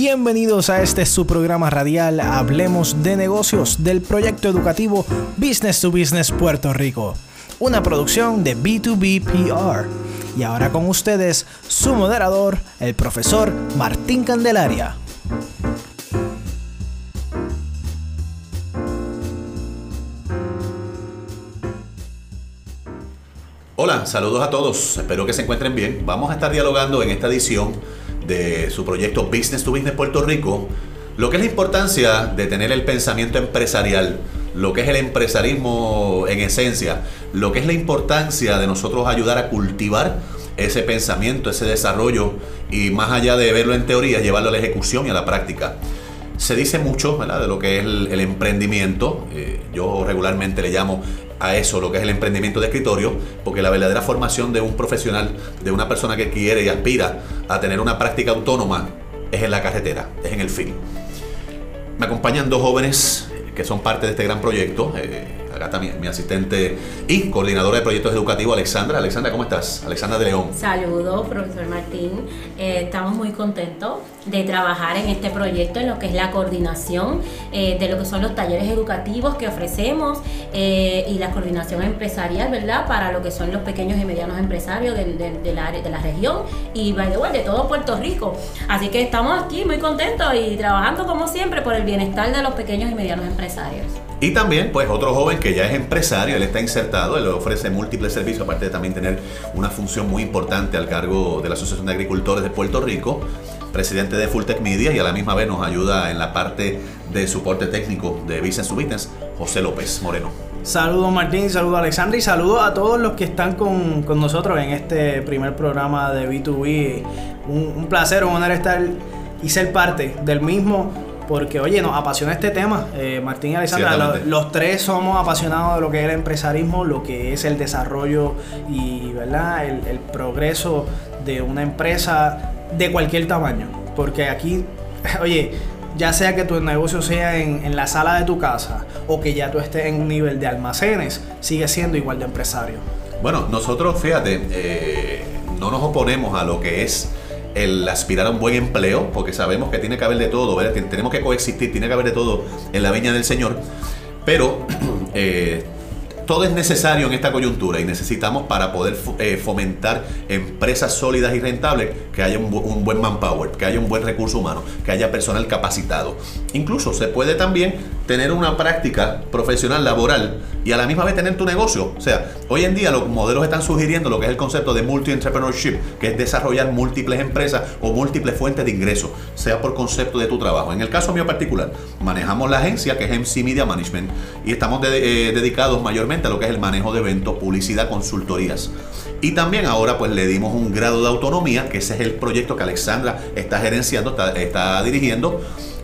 Bienvenidos a este su programa radial Hablemos de negocios del proyecto educativo Business to Business Puerto Rico, una producción de B2B PR. Y ahora con ustedes su moderador, el profesor Martín Candelaria. Hola, saludos a todos, espero que se encuentren bien. Vamos a estar dialogando en esta edición de su proyecto Business to Business Puerto Rico, lo que es la importancia de tener el pensamiento empresarial, lo que es el empresarismo en esencia, lo que es la importancia de nosotros ayudar a cultivar ese pensamiento, ese desarrollo y más allá de verlo en teoría, llevarlo a la ejecución y a la práctica. Se dice mucho de lo que es el, emprendimiento, eh, yo regularmente le llamo a eso, lo que es el emprendimiento de escritorio, porque la verdadera formación de un profesional, de una persona que quiere y aspira a tener una práctica autónoma, es en la carretera, es en el film. Me acompañan dos jóvenes que son parte de este gran proyecto. Eh, acá también mi asistente y coordinadora de proyectos educativos, Alexandra. Alexandra, ¿cómo estás? Alexandra de León. Saludos, profesor Martín. Eh, estamos muy contentos de trabajar en este proyecto, en lo que es la coordinación eh, de lo que son los talleres educativos que ofrecemos eh, y la coordinación empresarial, ¿verdad? Para lo que son los pequeños y medianos empresarios de, la, de la región y, by the de todo Puerto Rico. Así que estamos aquí muy contentos y trabajando como siempre por el bienestar de los pequeños y medianos empresarios. Y también, pues, otro joven que ya es empresario, él está insertado, él ofrece múltiples servicios, aparte de también tener una función muy importante al cargo de la Asociación de Agricultores de Puerto Rico, presidente de Fulltech Media y a la misma vez nos ayuda en la parte de soporte técnico de Business to Business, José López Moreno. Saludos Martín, saludos Alexandra y saludos a todos los que están con, nosotros en este primer programa de B2B. Un, un placer, un honor estar y ser parte del mismo porque oye, nos apasiona este tema. Eh, Martín y Alexandra, los tres somos apasionados de lo que es el empresarismo, lo que es el desarrollo y ¿verdad? El, progreso de una empresa de cualquier tamaño. Porque aquí, oye, ya sea que tu negocio sea en, la sala de tu casa o que ya tú estés en un nivel de almacenes, sigue siendo igual de empresario. Bueno, nosotros, fíjate, eh, no nos oponemos a lo que es el aspirar a un buen empleo, porque sabemos que tiene que haber de todo, tenemos que coexistir, tiene que haber de todo en la viña del Señor, pero eh, todo es necesario en esta coyuntura y necesitamos para poder eh, fomentar empresas sólidas y rentables que haya un, buen manpower, que haya un buen recurso humano, que haya personal capacitado. Incluso se puede también tener una práctica profesional laboral y a la misma vez tener tu negocio. O sea, hoy en día los modelos están sugiriendo lo que es el concepto de multi-entrepreneurship, que es desarrollar múltiples empresas o múltiples fuentes de ingresos, sea por concepto de tu trabajo. En el caso mío particular, manejamos la agencia que es MC Media Management y estamos eh, dedicados mayormente a lo que es el manejo de eventos, publicidad, consultorías. Y también ahora pues le dimos un grado de autonomía, que ese es el proyecto que Alexandra está gerenciando, está, dirigiendo.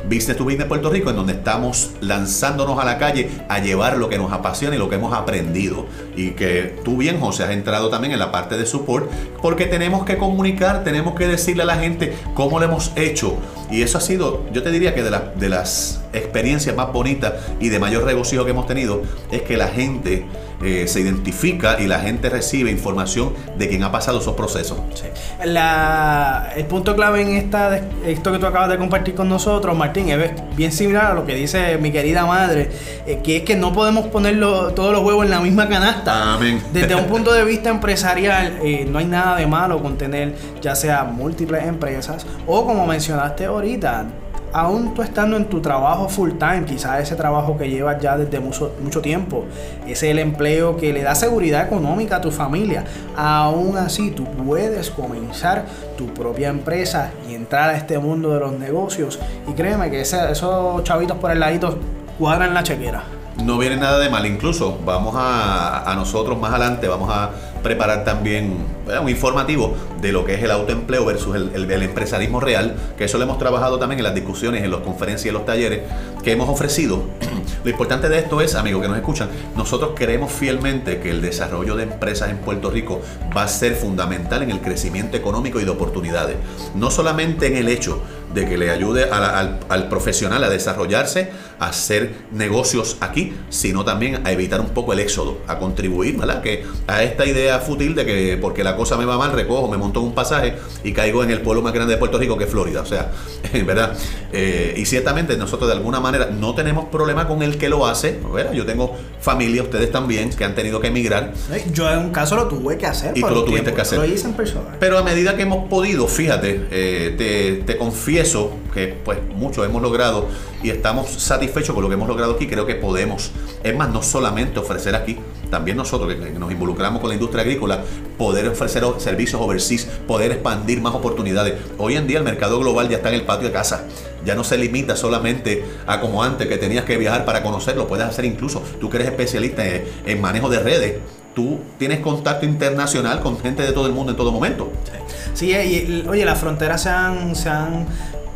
Business to Business Puerto Rico, en donde estamos lanzándonos a la calle a llevar lo que nos apasiona y lo que hemos aprendido. Y que tú bien, José, has entrado también en la parte de support, porque tenemos que comunicar, tenemos que decirle a la gente cómo lo hemos hecho. Y eso ha sido, yo te diría que de, de las experiencias más bonitas y de mayor regocijo que hemos tenido, es que la gente eh, se identifica y la gente recibe información de quien ha pasado esos procesos. el punto clave en esta, esto que tú acabas de compartir con nosotros, Martín, es bien similar a lo que dice mi querida madre, eh, que es que no podemos poner todos los huevos en la misma canasta. Amén. Desde un punto de vista empresarial, eh, no hay nada de malo con tener ya sea múltiples empresas o como mencionaste ahorita, aún tú estando en tu trabajo full time, quizás ese trabajo que llevas ya desde mucho, mucho tiempo, ese es el empleo que le da seguridad económica a tu familia, aún así tú puedes comenzar tu propia empresa y entrar a este mundo de los negocios. Y créeme que esos chavitos por el ladito cuadran la chequera. No viene nada de mal, incluso vamos a, nosotros más adelante, vamos a preparar también un informativo de lo que es el autoempleo versus el, empresarismo real, que eso lo hemos trabajado también en las discusiones, en las conferencias y en los talleres que hemos ofrecido. Lo importante de esto es, amigos que nos escuchan, nosotros creemos fielmente que el desarrollo de empresas en Puerto Rico va a ser fundamental en el crecimiento económico y de oportunidades. No solamente en el hecho de que le ayude al profesional a desarrollarse, a hacer negocios aquí, sino también a evitar un poco el éxodo, a contribuir, ¿verdad? Que a esta idea fútil de que porque la cosa me va mal, recojo, me monto en un pasaje y caigo en el pueblo más grande de Puerto Rico que es Florida. O sea, ¿verdad? Eh, y ciertamente nosotros de alguna manera no tenemos problema con el que lo hace, ¿verdad? Yo tengo familia, ustedes también, que han tenido que emigrar. Yo en un caso lo tuve que hacer. Y tú lo tuviste que hacer. Lo hice en persona. Pero a medida que hemos podido, fíjate, eh, te, te confieso que pues mucho hemos logrado y estamos satisfechos con lo que hemos logrado aquí, creo que podemos, es más, no solamente ofrecer aquí, también nosotros que nos involucramos con la industria agrícola, poder ofrecer servicios overseas, poder expandir más oportunidades. Hoy en día el mercado global ya está en el patio de casa. Ya no se limita solamente a como antes que tenías que viajar para conocerlo, puedes hacer incluso, tú que eres especialista en, manejo de redes, tú tienes contacto internacional con gente de todo el mundo en todo momento. Sí, y, oye, las fronteras se han, se han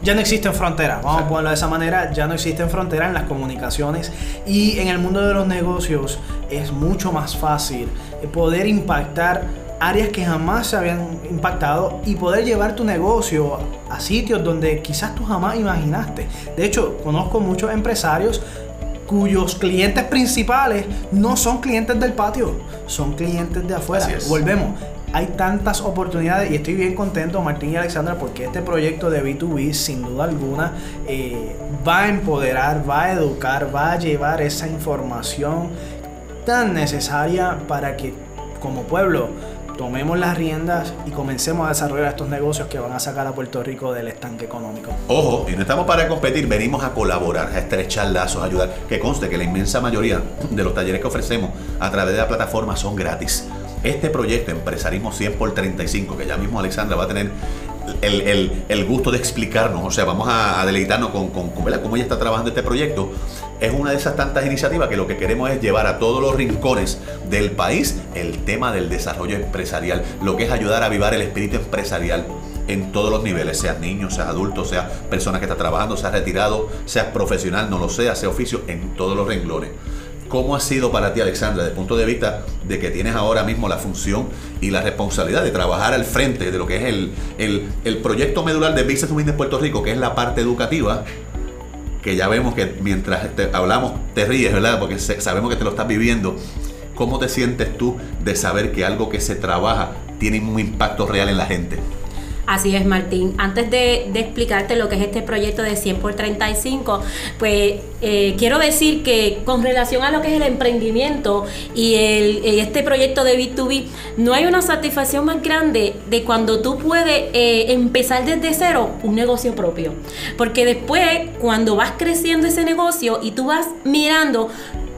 ya no existen fronteras, vamos a ponerlo de esa manera, ya no existen fronteras en las comunicaciones y en el mundo de los negocios es mucho más fácil poder impactar áreas que jamás se habían impactado y poder llevar tu negocio a sitios donde quizás tú jamás imaginaste. De hecho, conozco muchos empresarios cuyos clientes principales no son clientes del patio, son clientes de afuera. Volvemos, hay tantas oportunidades y estoy bien contento, Martín y Alexandra, porque este proyecto de B2B, sin duda alguna, eh, va a empoderar, va a educar, va a llevar esa información tan necesaria para que como pueblo tomemos las riendas y comencemos a desarrollar estos negocios que van a sacar a Puerto Rico del estanque económico. Ojo, y no estamos para competir, venimos a colaborar, a estrechar lazos, a ayudar. Que conste que la inmensa mayoría de los talleres que ofrecemos a través de la plataforma son gratis. Este proyecto Empresarismo 100 por 35, que ya mismo Alexandra va a tener el, gusto de explicarnos, o sea, vamos a, deleitarnos con, con, cómo ella está trabajando este proyecto, es una de esas tantas iniciativas que lo que queremos es llevar a todos los rincones del país el tema del desarrollo empresarial, lo que es ayudar a avivar el espíritu empresarial en todos los niveles, seas niño, seas adulto, seas persona que está trabajando, seas retirado, seas profesional, no lo sea, sea oficio, en todos los renglones. ¿Cómo ha sido para ti, Alexandra, desde el punto de vista de que tienes ahora mismo la función y la responsabilidad de trabajar al frente de lo que es el, el, proyecto medular de Business Women de Puerto Rico, que es la parte educativa? Que ya vemos que mientras hablamos te ríes, ¿verdad? Porque sabemos que te lo estás viviendo. ¿Cómo te sientes tú de saber que algo que se trabaja tiene un impacto real en la gente? Así es, Martín. Antes de, explicarte lo que es este proyecto de 100 por 35, pues eh, quiero decir que con relación a lo que es el emprendimiento y este proyecto de B2B, no hay una satisfacción más grande de cuando tú puedes eh, empezar desde cero un negocio propio. Porque después, cuando vas creciendo ese negocio y tú vas mirando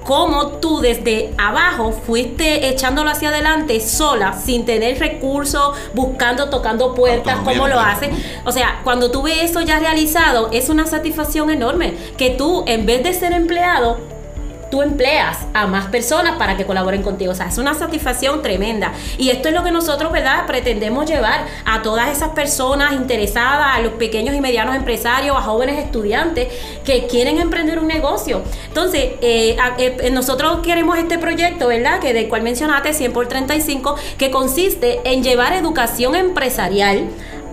cómo tú desde abajo fuiste echándolo hacia adelante sola, sin tener recursos, buscando, tocando puertas, cómo lo haces. O sea, cuando tú ves eso ya realizado, es una satisfacción enorme. Que tú, en vez de ser empleado, tú empleas a más personas para que colaboren contigo. O sea, es una satisfacción tremenda. Y esto es lo que nosotros, ¿verdad?, pretendemos llevar a todas esas personas interesadas, a los pequeños y medianos empresarios, a jóvenes estudiantes que quieren emprender un negocio. Entonces, eh, eh, nosotros queremos este proyecto, ¿verdad?, que del cual mencionaste, 100 por 35, que consiste en llevar educación empresarial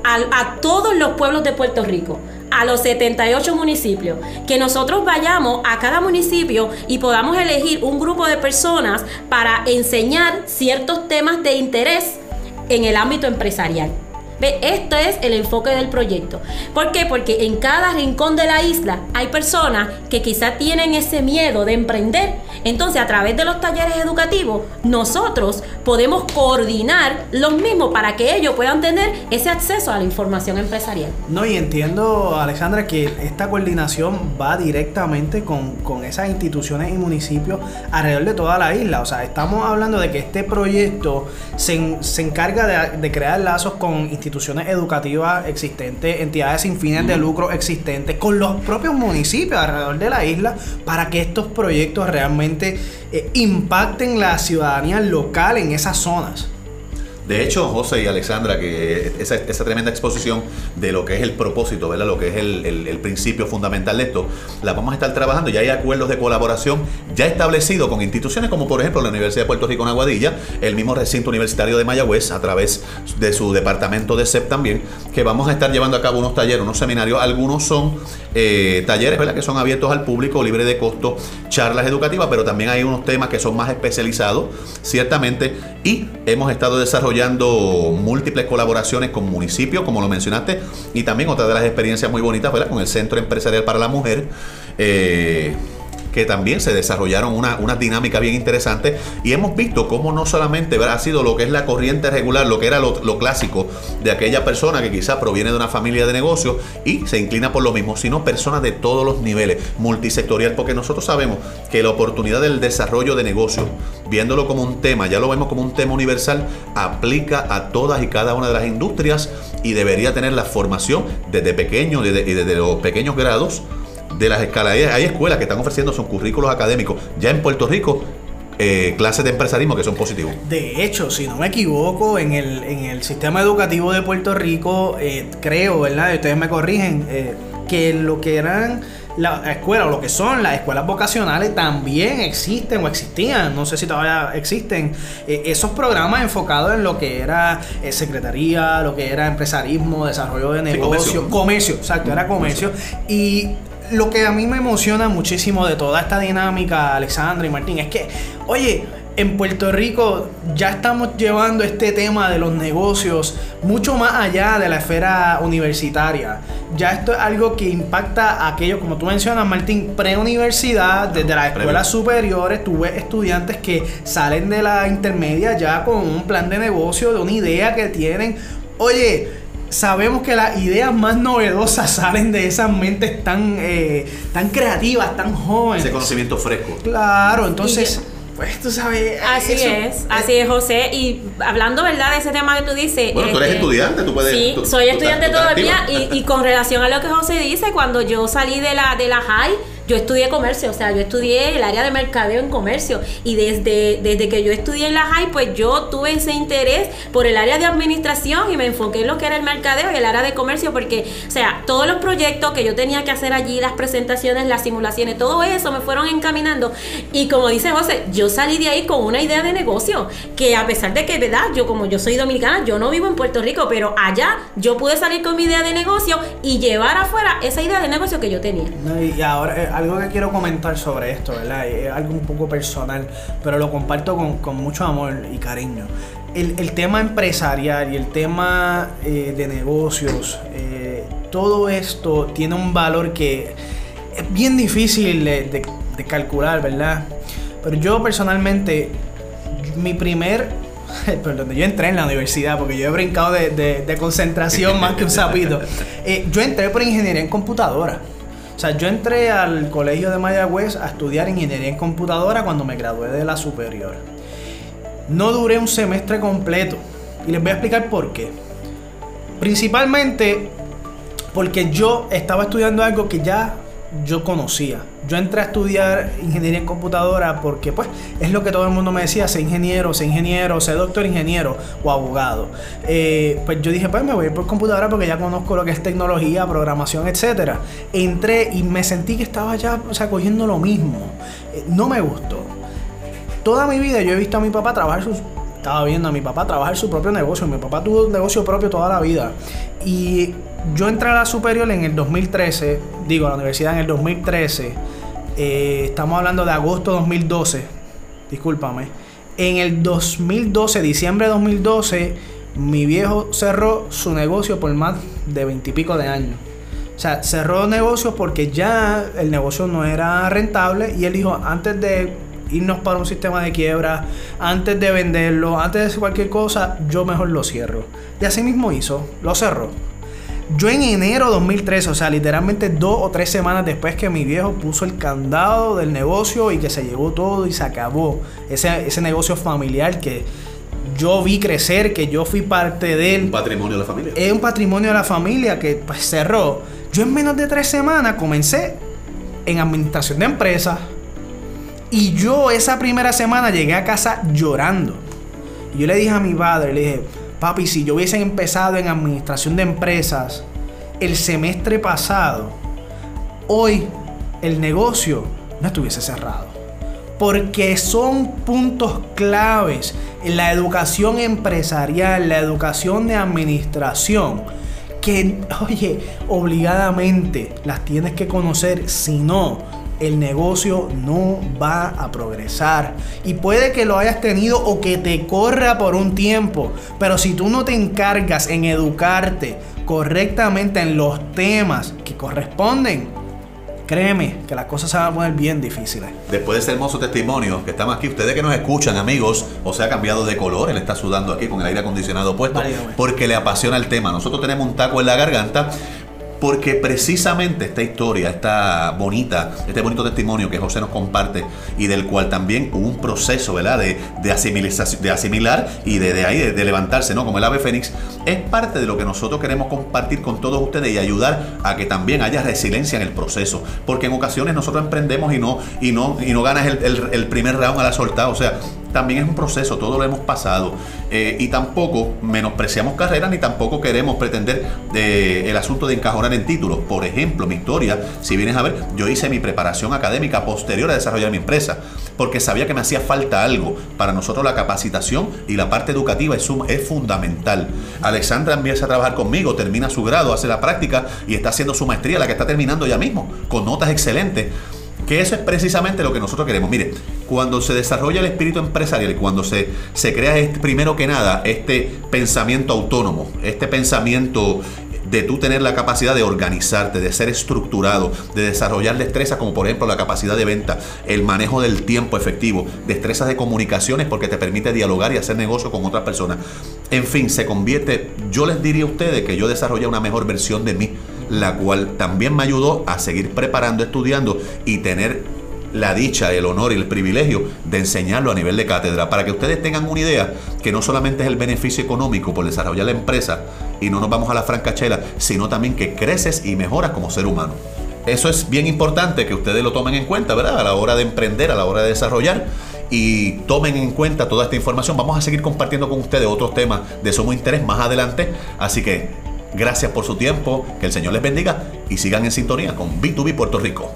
a todos los pueblos de Puerto Rico a los 78 municipios, que nosotros vayamos a cada municipio y podamos elegir un grupo de personas para enseñar ciertos temas de interés en el ámbito empresarial. Este es el enfoque del proyecto. ¿Por qué? Porque en cada rincón de la isla hay personas que quizás tienen ese miedo de emprender. Entonces, a través de los talleres educativos, nosotros podemos coordinar los mismos para que ellos puedan tener ese acceso a la información empresarial. No, y entiendo, Alexandra, que esta coordinación va directamente con, esas instituciones y municipios alrededor de toda la isla. O sea, estamos hablando de que este proyecto se, encarga de, de crear lazos con instituciones instituciones educativas existentes, entidades sin fines de lucro existentes, con los propios municipios alrededor de la isla, para que estos proyectos realmente eh, impacten la ciudadanía local en esas zonas. De hecho, José y Alexandra, que esa, esa tremenda exposición de lo que es el propósito, ¿verdad? lo que es el, principio fundamental de esto, la vamos a estar trabajando. Ya hay acuerdos de colaboración ya establecidos con instituciones como por ejemplo la Universidad de Puerto Rico en Aguadilla, el mismo recinto universitario de Mayagüez, a través de su departamento de CEP también, que vamos a estar llevando a cabo unos talleres, unos seminarios. Algunos son eh, talleres ¿verdad? que son abiertos al público, libre de costo, charlas educativas, pero también hay unos temas que son más especializados, ciertamente. Y hemos estado desarrollando múltiples colaboraciones con municipios, como lo mencionaste, y también otra de las experiencias muy bonitas, ¿verdad? Con el Centro Empresarial para la Mujer. eh, que también se desarrollaron una, una dinámica bien interesante y hemos visto cómo no solamente ¿verdad? ha sido lo que es la corriente regular, lo que era lo, clásico de aquella persona que quizás proviene de una familia de negocios y se inclina por lo mismo, sino personas de todos los niveles, multisectorial, porque nosotros sabemos que la oportunidad del desarrollo de negocios, viéndolo como un tema, ya lo vemos como un tema universal, aplica a todas y cada una de las industrias y debería tener la formación desde pequeño y desde los pequeños grados de las escalas. Hay, escuelas que están ofreciendo sus currículos académicos ya en Puerto Rico, eh, clases de empresarismo que son positivos. De hecho, si no me equivoco, en el, en el sistema educativo de Puerto Rico, eh, creo, ¿verdad? Y Ustedes me corrigen, eh, que lo que eran las escuelas, o lo que son las escuelas vocacionales, también existen o existían, no sé si todavía existen, eh, esos programas enfocados en lo que era eh, secretaría, lo que era empresarismo, desarrollo de Sí, negocios, comercio. comercio, exacto, era comercio. Y lo que a mí me emociona muchísimo de toda esta dinámica, Alexandra y Martín, es que, oye, en Puerto Rico ya estamos llevando este tema de los negocios mucho más allá de la esfera universitaria. Ya esto es algo que impacta a aquellos, como tú mencionas, Martín, preuniversidad, desde las escuelas superiores, tú ves estudiantes que salen de la intermedia ya con un plan de negocio, de una idea que tienen. Oye, sabemos que las ideas más novedosas salen de esas mentes tan, eh, tan creativas, tan jóvenes. Ese conocimiento fresco. Claro, entonces, pues tú sabes. Así eso- es, así es, José. Y hablando, ¿verdad?, de ese tema que tú dices. Bueno, tú eres este, estudiante, tú puedes- Sí, tú- soy estudiante tú todavía. Y, y con relación a lo que José dice, cuando yo salí de la, de la high, yo estudié comercio, o sea, yo estudié el área de mercadeo en comercio. Y desde, desde que yo estudié en la high, pues yo tuve ese interés por el área de administración y me enfoqué en lo que era el mercadeo y el área de comercio, porque, o sea, todos los proyectos que yo tenía que hacer allí, las presentaciones, las simulaciones, todo eso me fueron encaminando. Y como dice José, yo salí de ahí con una idea de negocio, que a pesar de que, ¿verdad? Yo como yo soy dominicana, yo no vivo en Puerto Rico, pero allá yo pude salir con mi idea de negocio y llevar afuera esa idea de negocio que yo tenía. No, y ahora, eh, algo que quiero comentar sobre esto, ¿verdad? Es algo un poco personal, pero lo comparto con, con mucho amor y cariño. El, el tema empresarial y el tema eh, de negocios, eh, todo esto tiene un valor que es bien difícil de, de- de calcular, ¿verdad? Pero yo personalmente, mi primer Perdón, yo entré en la universidad porque yo he brincado de, de- de concentración más que un sapito. Eh, yo entré por ingeniería en computadora. O sea, yo entré al colegio de Mayagüez a estudiar ingeniería en computadora cuando me gradué de la superior. No duré un semestre completo. Y les voy a explicar por qué. Principalmente porque yo estaba estudiando algo que ya yo conocía. Yo entré a estudiar ingeniería en computadora porque pues es lo que todo el mundo me decía, sé ingeniero, sé ingeniero, sé doctor ingeniero o abogado. Eh, pues yo dije, pues me voy a ir por computadora porque ya conozco lo que es tecnología, programación, etcétera. Entré y me sentí que estaba ya, o sea, cogiendo lo mismo. Eh, no me gustó. Toda mi vida yo he visto a mi papá trabajar. Estaba viendo a mi papá trabajar su propio negocio. Mi papá tuvo un negocio propio toda la vida. Y yo entré a la superior en el 2013. Digo, a la universidad en el 2013. eh, estamos hablando de agosto 2012. Discúlpame. En el 2012, diciembre de 2012, mi viejo cerró su negocio por más de veintipico de años. O sea, cerró negocios porque ya el negocio no era rentable y él dijo, antes de irnos para un sistema de quiebra, antes de venderlo, antes de hacer cualquier cosa, yo mejor lo cierro. Y así mismo hizo, lo cerró. Yo en enero 2013, o sea, literalmente dos o tres semanas después que mi viejo puso el candado del negocio y que se llevó todo y se acabó ese, ese negocio familiar que yo vi crecer, que yo fui parte de él Un patrimonio de la familia. es un patrimonio de la familia que pues, cerró. Yo en menos de tres semanas comencé en administración de empresas. Y yo esa primera semana llegué a casa llorando. Y yo le dije a mi padre, le dije, papi, si yo hubiese empezado en administración de empresas el semestre pasado, hoy el negocio no estuviese cerrado. Porque son puntos claves en la educación empresarial, la educación de administración, que, oye, obligadamente las tienes que conocer, si no, el negocio no va a progresar. Y puede que lo hayas tenido o que te corra por un tiempo, pero si tú no te encargas en educarte correctamente en los temas que corresponden, Créeme que las cosas se van a poner bien difíciles. Después de ese hermoso testimonio que estamos aquí, ustedes que nos escuchan, amigos, o se ha cambiado de color, él está sudando aquí con el aire acondicionado puesto, porque le apasiona el tema. Nosotros tenemos un taco en la garganta, porque precisamente esta historia, esta bonita, este bonito testimonio que José nos comparte y del cual también hubo un proceso, ¿verdad? De, de, de asimilar y de, de ahí, de, levantarse, ¿no? Como el ave fénix, es parte de lo que nosotros queremos compartir con todos ustedes y ayudar a que también haya resiliencia en el proceso. Porque en ocasiones nosotros emprendemos y no, y no, y no ganas el, el, primer round a la soltada. O sea, también es un proceso, todo lo hemos pasado. Eh, y tampoco menospreciamos carreras ni tampoco queremos pretender de, el asunto de encajonar en títulos. Por ejemplo, mi historia, si vienes a ver, yo hice mi preparación académica posterior a desarrollar mi empresa, porque sabía que me hacía falta algo. Para nosotros la capacitación y la parte educativa es, es fundamental. Alexandra empieza a trabajar conmigo, termina su grado, hace la práctica y está haciendo su maestría, la que está terminando ya mismo, con notas excelentes. Que eso es precisamente lo que nosotros queremos. Mire, cuando se desarrolla el espíritu empresarial, cuando se, se crea este, primero que nada este pensamiento autónomo, este pensamiento de tú tener la capacidad de organizarte, de ser estructurado, de desarrollar destrezas como por ejemplo la capacidad de venta, el manejo del tiempo efectivo, destrezas de comunicaciones porque te permite dialogar y hacer negocio con otras personas. En fin, se convierte, yo les diría a ustedes que yo desarrollé una mejor versión de mí la cual también me ayudó a seguir preparando, estudiando y tener la dicha, el honor y el privilegio de enseñarlo a nivel de cátedra, para que ustedes tengan una idea que no solamente es el beneficio económico por desarrollar la empresa y no nos vamos a la francachela, sino también que creces y mejoras como ser humano. Eso es bien importante que ustedes lo tomen en cuenta, ¿verdad? A la hora de emprender, a la hora de desarrollar y tomen en cuenta toda esta información. Vamos a seguir compartiendo con ustedes otros temas de sumo interés más adelante, así que Gracias por su tiempo, que el Señor les bendiga y sigan en sintonía con B2B Puerto Rico.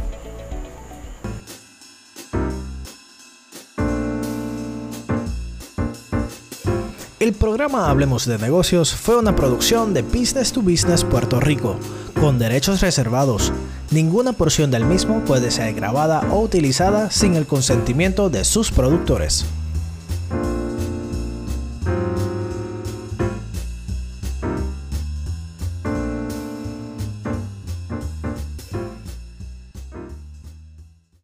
El programa Hablemos de Negocios fue una producción de Business to Business Puerto Rico, con derechos reservados. Ninguna porción del mismo puede ser grabada o utilizada sin el consentimiento de sus productores.